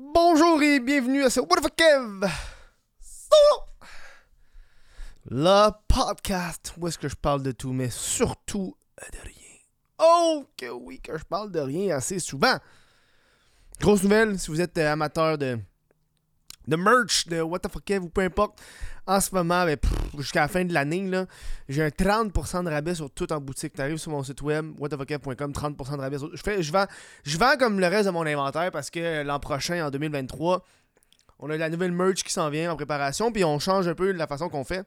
Bonjour et bienvenue à ce What the Kev Le podcast où est-ce que je parle de tout, mais surtout de rien. Oh que oui, que je parle de rien assez souvent. Grosse nouvelle, si vous êtes euh, amateur de, de merch, de What the fuck ou peu importe, en ce moment, ben, jusqu'à la fin de l'année, là, j'ai un 30% de rabais sur tout en boutique. Tu arrives sur mon site web, whatthefuckkev.com, 30% de rabais. Je, fais, je, vends, je vends comme le reste de mon inventaire parce que l'an prochain, en 2023, on a de la nouvelle merch qui s'en vient en préparation, puis on change un peu la façon qu'on fait.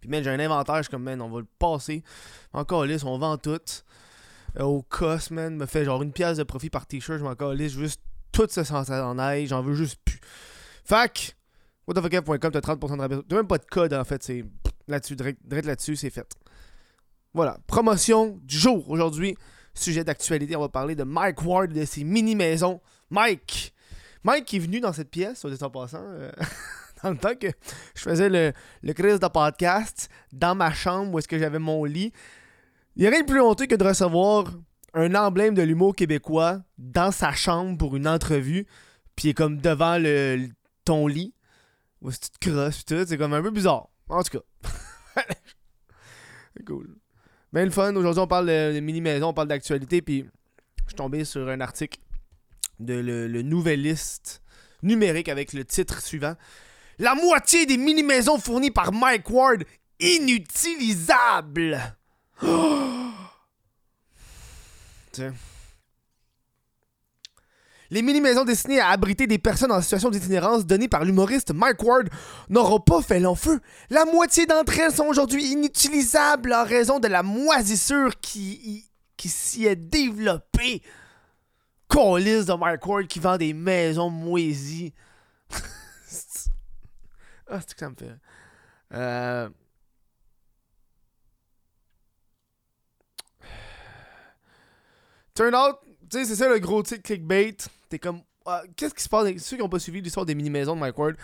Puis, man, j'ai un inventaire, je suis comme, man, on va le passer. Encore lisse, on vend tout. Euh, au cost, man, me fait genre une pièce de profit par t-shirt, je m'en calisse, juste tout ça sans en aille, j'en veux juste plus. Fac, whatthefuckkev.com, t'as 30% de rabais. T'as même pas de code, en fait, c'est là-dessus, direct, là-dessus, c'est fait. Voilà, promotion du jour aujourd'hui. Sujet d'actualité, on va parler de Mike Ward et de ses mini-maisons. Mike! Mike est venu dans cette pièce, au en passant, euh, dans le temps que je faisais le, le de podcast dans ma chambre où est-ce que j'avais mon lit. Il n'y a rien de plus honteux que de recevoir un emblème de l'humour québécois dans sa chambre pour une entrevue, puis comme devant le- ton lit. Est-ce que tu te crosses, tout, c'est comme un peu bizarre. En tout cas. c'est cool. Ben le fun, aujourd'hui on parle de mini-maison, on parle d'actualité, puis je suis tombé sur un article de le, le Nouvelliste numérique avec le titre suivant. La moitié des mini-maisons fournies par Mike Ward inutilisables. Tiens. Les mini-maisons destinées à abriter des personnes en situation d'itinérance données par l'humoriste Mike Ward n'auront pas fait long feu. La moitié d'entre elles sont aujourd'hui inutilisables en raison de la moisissure qui, qui s'y est développée. Colisse de Mike Ward qui vend des maisons moisies. ah, c'est que ça me fait. Euh... Turn out, tu sais, c'est ça le gros titre clickbait. T'es comme, ah, qu'est-ce qui se passe ceux qui n'ont pas suivi l'histoire des mini-maisons de Mike Ward?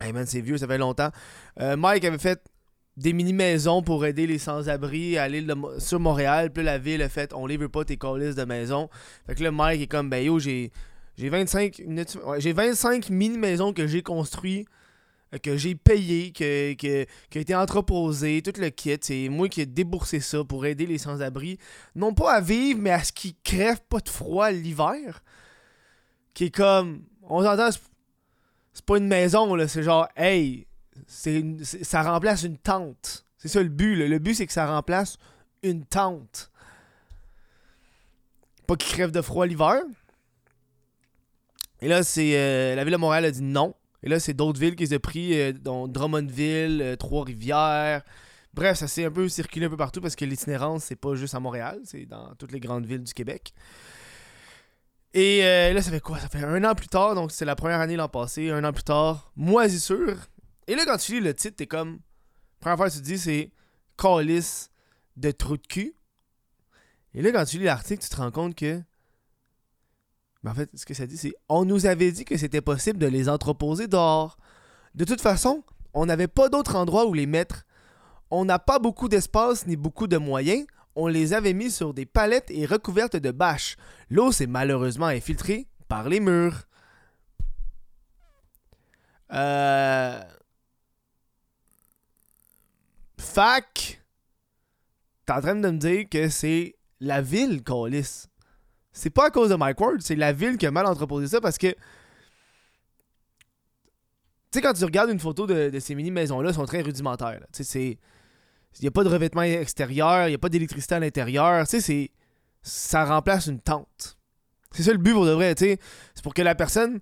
Hey man, c'est vieux, ça fait longtemps. Euh, Mike avait fait des mini-maisons pour aider les sans-abri à l'île sur Montréal. Puis la ville a fait, on les veut pas tes colis de maison. Fait que là, Mike est comme, ben yo, j'ai j'ai 25, minutes- ouais, j'ai 25 mini-maisons que j'ai construites, euh, que j'ai payées, que, que, qui a été entreposées, tout le kit. C'est moi qui ai déboursé ça pour aider les sans-abri. Non pas à vivre, mais à ce qu'ils crèvent pas de froid l'hiver. Qui est comme, on s'entend, c'est- pas une maison, là, c'est genre, hey, ça remplace une tente. C'est ça le but, là. Le but, c'est que ça remplace une tente. Pas qu'ils crèvent de froid l'hiver. Et là, c'est euh, la ville de Montréal a dit non. Et là, c'est d'autres villes qui se pris, euh, dont Drummondville, euh, Trois-Rivières. Bref, ça s'est un peu circulé un peu partout parce que l'itinérance, c'est pas juste à Montréal, c'est dans toutes les grandes villes du Québec. Et euh, là, ça fait quoi? Ça fait un an plus tard, donc c'est la première année l'an passé, un an plus tard, moisissure. Et là, quand tu lis le titre, t'es comme. Première fois tu te dis, c'est Calice de trou de cul. Et là, quand tu lis l'article, tu te rends compte que. Ben, en fait, ce que ça dit, c'est On nous avait dit que c'était possible de les entreposer dehors. De toute façon, on n'avait pas d'autre endroit où les mettre. On n'a pas beaucoup d'espace ni beaucoup de moyens. On les avait mis sur des palettes et recouvertes de bâches. L'eau s'est malheureusement infiltrée par les murs. Euh. Fac. T'es en train de me dire que c'est la ville qu'on lisse. C'est pas à cause de Mike Ward, c'est la ville qui a mal entreposé ça parce que. Tu sais, quand tu regardes une photo de, de ces mini-maisons-là, elles sont très rudimentaires. Tu sais, c'est. Il n'y a pas de revêtement extérieur, il n'y a pas d'électricité à l'intérieur. Tu sais. Ça remplace une tente. C'est ça le but pour de vrai. C'est pour que la personne.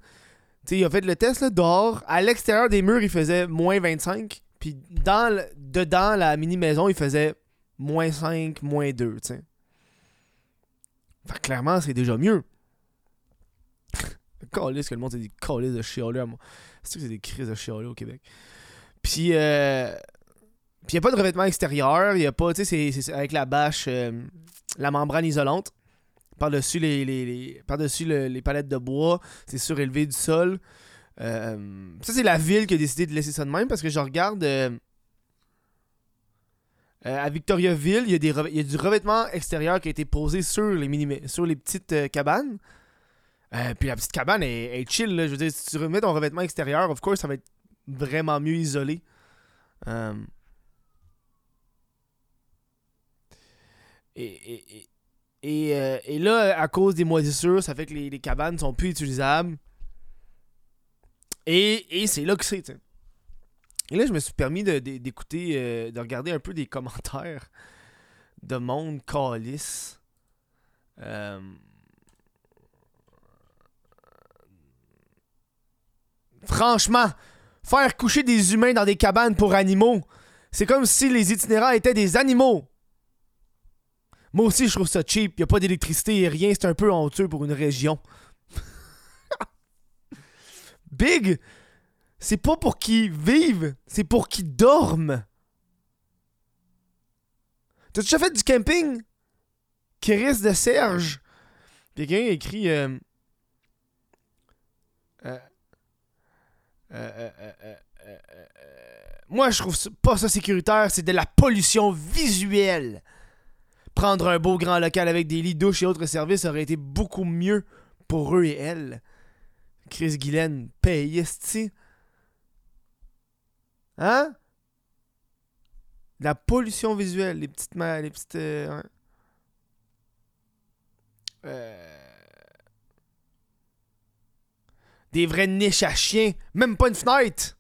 Tu sais, il a fait le test là, dehors. À l'extérieur des murs, il faisait moins 25. Puis dans dedans la mini-maison, il faisait moins 5, moins 2, tu sais. Clairement, c'est déjà mieux. Calice que le monde c'est des calices de chialeux à moi. C'est que c'est des crises de chialeux au Québec? Puis euh, puis il n'y a pas de revêtement extérieur, il y a pas, tu sais, c'est- avec la bâche, euh, la membrane isolante. Par-dessus les, les, les- palettes de bois, c'est surélevé du sol. Euh, ça, c'est la ville qui a décidé de laisser ça de même parce que je regarde. euh, à Victoriaville, il y, a du revêtement extérieur qui a été posé sur les, mini- sur les petites cabanes. Puis la petite cabane est, chill. Là. Je veux dire, si tu remets ton revêtement extérieur, of course, ça va être vraiment mieux isolé. Et, et, et, euh, et là, à cause des moisissures, ça fait que les, les cabanes sont plus utilisables. Et, c'est là que c'est. Et là, je me suis permis d'écouter, euh, de regarder un peu des commentaires de monde calice. Euh, Franchement, faire coucher des humains dans des cabanes pour animaux, c'est comme si les itinérants étaient des animaux. Moi aussi, je trouve ça cheap. Il a pas d'électricité et rien. C'est un peu honteux pour une région. Big, c'est pas pour qu'ils vivent, c'est pour qu'ils dorment. T'as déjà fait du camping? Chris de Serge. Quelqu'un a écrit. Euh... Euh, Moi, je trouve pas ça sécuritaire, c'est de la pollution visuelle. Prendre un beau grand local avec des lits, douches et autres services aurait été beaucoup mieux pour eux et elles. Chris Guylaine, paye. Hein? La pollution visuelle, les petites... ma- Les petites euh. Euh, Des vraies niches à chiens. Même pas une fenêtre.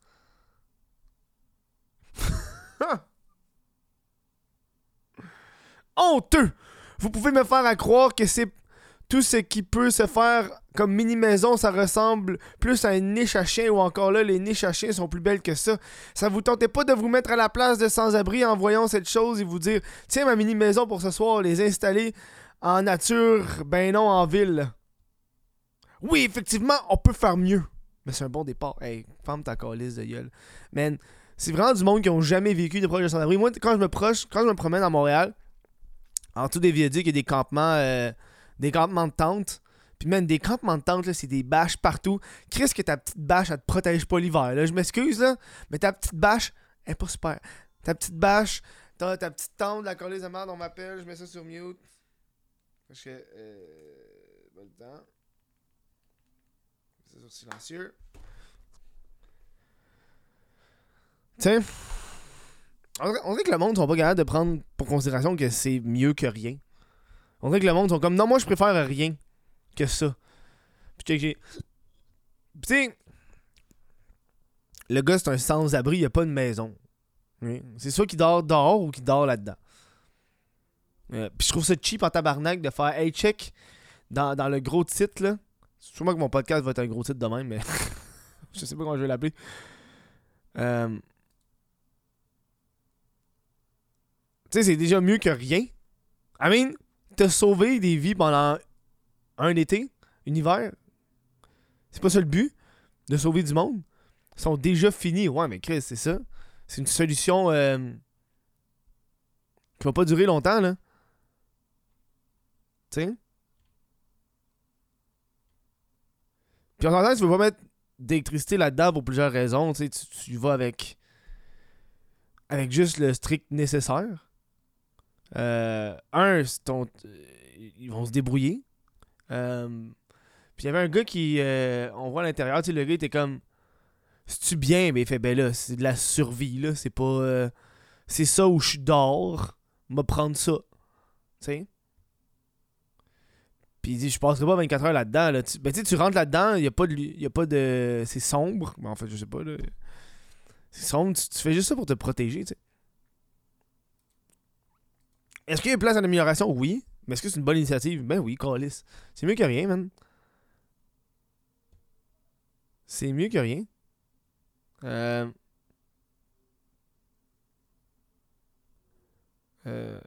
Honteux! Vous pouvez me faire croire que c'est tout ce qui peut se faire comme mini-maison, ça ressemble plus à une niche à chien ou encore là, les niches à chiens sont plus belles que ça. Ça vous tentait pas de vous mettre à la place de sans-abri en voyant cette chose et vous dire Tiens, ma mini-maison pour ce soir, les installer en nature, ben non, en ville. Oui, effectivement, on peut faire mieux. Mais c'est un bon départ. Hey, ferme ta calice de gueule. Man, c'est vraiment du monde qui ont jamais vécu de proche de sans-abri. Moi, quand je me proche, quand je me promène à Montréal, en dessous des viaducs, il y a des campements, euh, des campements de tentes. Puis même des campements de tentes, c'est des bâches partout. Chris, que ta petite bâche, elle te protège pas l'hiver. Je m'excuse, là, mais ta petite bâche, elle est pas super. Ta petite bâche, t'as ta petite tente, la colise de merde, on m'appelle, je mets ça sur mute. Parce que, euh, le temps. C'est sur silencieux. Tiens. On dirait, que le monde sont pas capables de prendre pour considération que c'est mieux que rien. On dirait que le monde sont comme non, moi je préfère rien que ça. Puis j'ai. Tu le gars c'est un sans-abri, il a pas une maison. C'est soit qu'il dort dehors ou qu'il dort là-dedans. Euh, Puis je trouve ça cheap en tabarnak de faire Hey check dans, dans le gros titre là. Sûrement que mon podcast va être un gros titre de même, mais je sais pas comment je vais l'appeler. Euh, Tu sais, c'est déjà mieux que rien. I mean, t'as sauvé des vies pendant un été, un hiver. C'est pas ça le but, de sauver du monde. Ils sont déjà finis. Ouais, mais Chris, c'est ça. C'est une solution euh, qui va pas durer longtemps, là. Tu sais? Puis en même temps, tu veux pas mettre d'électricité là-dedans pour plusieurs raisons. Tu tu, vas avec. Avec juste le strict nécessaire. Euh, un, euh, ils vont se débrouiller. Euh, puis il y avait un gars qui. on voit à l'intérieur, tu sais, le gars était comme. C'est-tu bien? Ben il fait, ben là, c'est de la survie, là. C'est pas. c'est ça où je. On va prendre ça. Tu sais? Puis il dit, je passerai pas 24 heures là-dedans. Là. Tu- ben tu rentres là-dedans, il a pas de. de c'est sombre. Mais en fait, je sais pas, là. C'est sombre, tu, tu fais juste ça pour te protéger, tu sais. Est-ce qu'il y a une place d'amélioration? Oui. Mais est-ce que c'est une bonne initiative? Ben oui, Calis. C'est mieux que rien, man. C'est mieux que rien. Euh... Euh,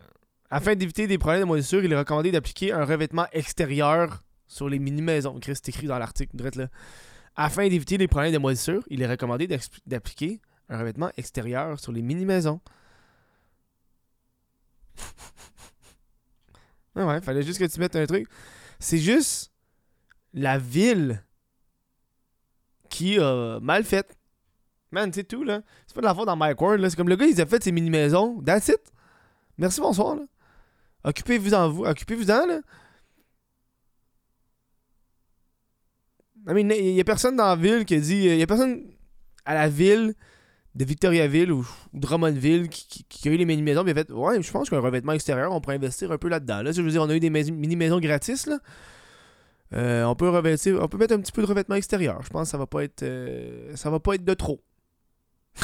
Afin d'éviter des problèmes de moisissure, il est recommandé d'appliquer un revêtement extérieur sur les mini-maisons. Chris, c'est écrit dans l'article, là. Afin d'éviter les problèmes de moisissure, il est recommandé d'appliquer un revêtement extérieur sur les mini-maisons. Ouais, ouais, fallait juste que tu mettes un truc. C'est juste la ville qui a mal fait. Man, c'est tout, là. C'est pas de la faute dans Mike là. C'est comme le gars, il a fait ses mini-maisons. That's it. Merci, bonsoir, là. Occupez-vous en vous. Occupez-vous en, là. il y a personne dans la ville qui a dit. Il y a personne à la ville de Victoriaville ou, Drummondville qui, qui, a eu les mini-maisons. Il a fait Ouais, je pense qu'un revêtement extérieur, on pourrait investir un peu là-dedans. Là, je veux dire, on a eu des mini-maisons gratis. Là. Euh, on peut on peut mettre un petit peu de revêtement extérieur. Je pense que ça va pas être, euh, ça va pas être de trop.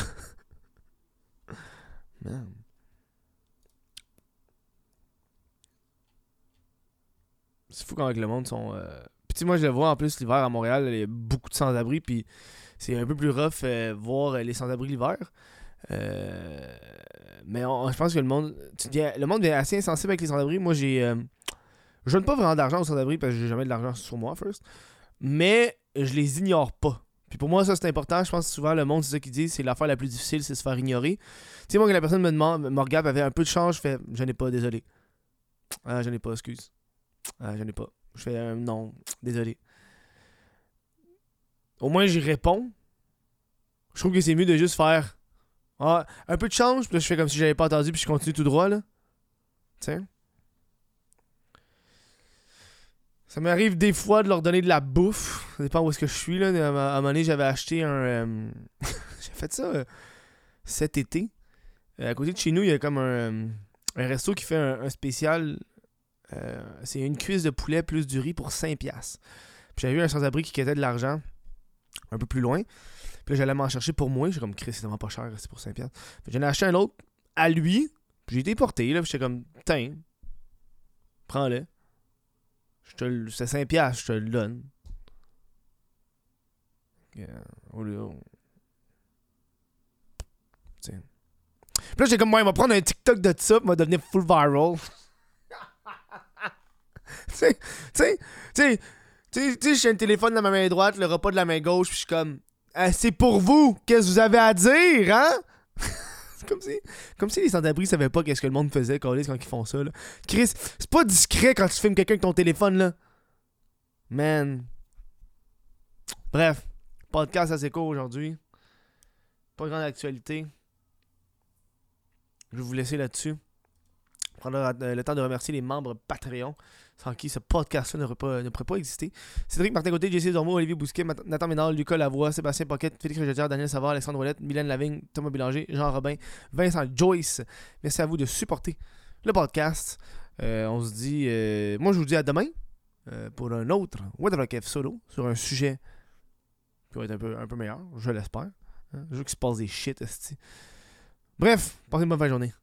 C'est fou quand le monde sont. Euh... Puis moi je le vois en plus l'hiver à Montréal, il y a beaucoup de sans-abri, puis c'est un peu plus rough euh, voir les sans-abri l'hiver. mais je pense que le monde. le monde est assez insensible avec les sans-abri. Moi j'ai je donne pas vraiment d'argent aux sans-abri parce que j'ai jamais de l'argent sur moi, first. Mais je les ignore pas. Puis pour moi, ça c'est important. Je pense que souvent le monde, c'est ça qu'ils disent, c'est l'affaire la plus difficile, c'est se faire ignorer. Tu sais, moi, quand la personne me demande, me regarde, avait un peu de change, je fais, je n'ai pas, désolé. Ah, je n'ai pas, excuse. Ah, je n'ai pas. Je fais, euh, non, désolé. Au moins, j'y réponds. Je trouve que c'est mieux de juste faire ah, un peu de change, puis je fais comme si j'avais pas entendu, puis je continue tout droit, là. Tiens. Ça m'arrive des fois de leur donner de la bouffe. Ça dépend où est-ce que je suis. Là. À, un moment donné, j'avais acheté un. Euh, j'ai fait ça euh, cet été. À côté de chez nous, il y a comme un, un resto qui fait un, spécial. C'est une cuisse de poulet plus du riz pour 5$. Puis j'avais vu un sans-abri qui quittait de l'argent un peu plus loin. Puis j'allais m'en chercher pour moi. J'ai comme, Chris, c'est vraiment pas cher, c'est pour 5$. J'en ai acheté un autre à lui. Puis j'ai été porté. Là, j'étais comme, tiens, prends-le. C'est 5 piastres, je te le donne. Tiens. Puis là, j'ai comme, moi, il va prendre un TikTok de ça, il va devenir full viral. tu sais, tu sais, j'ai un téléphone dans ma main droite, le repas de la main gauche, puis je suis comme, ah, c'est pour vous, qu'est-ce que vous avez à dire, hein? comme si, comme si les sans-abri savaient pas qu'est-ce que le monde faisait quand ils font ça. Là. Chris, c'est pas discret quand tu filmes quelqu'un avec ton téléphone là. Man. Bref, podcast assez court aujourd'hui. Pas grande actualité. Je vais vous laisser là-dessus. Prendre euh, le temps de remercier les membres Patreon sans qui ce podcast-là ne, pourrait pas exister. Cédric Martin Côté, Jesse Dormo, Olivier Bousquet, Nathan Ménard, Lucas Lavoie, Sébastien Pocket, Félix Rejetière, Daniel Savard, Alexandre Ouellette, Mylène Lavigne, Thomas Bélanger, Jean Robin, Vincent Joyce. Merci à vous de supporter le podcast. Euh, on se dit. Euh, moi, je vous dis à demain euh, pour un autre the solo sur un sujet qui va être un peu, un peu meilleur, je l'espère. Hein. Je veux qu'il se passe des shit, Bref, passez une bonne fin de journée.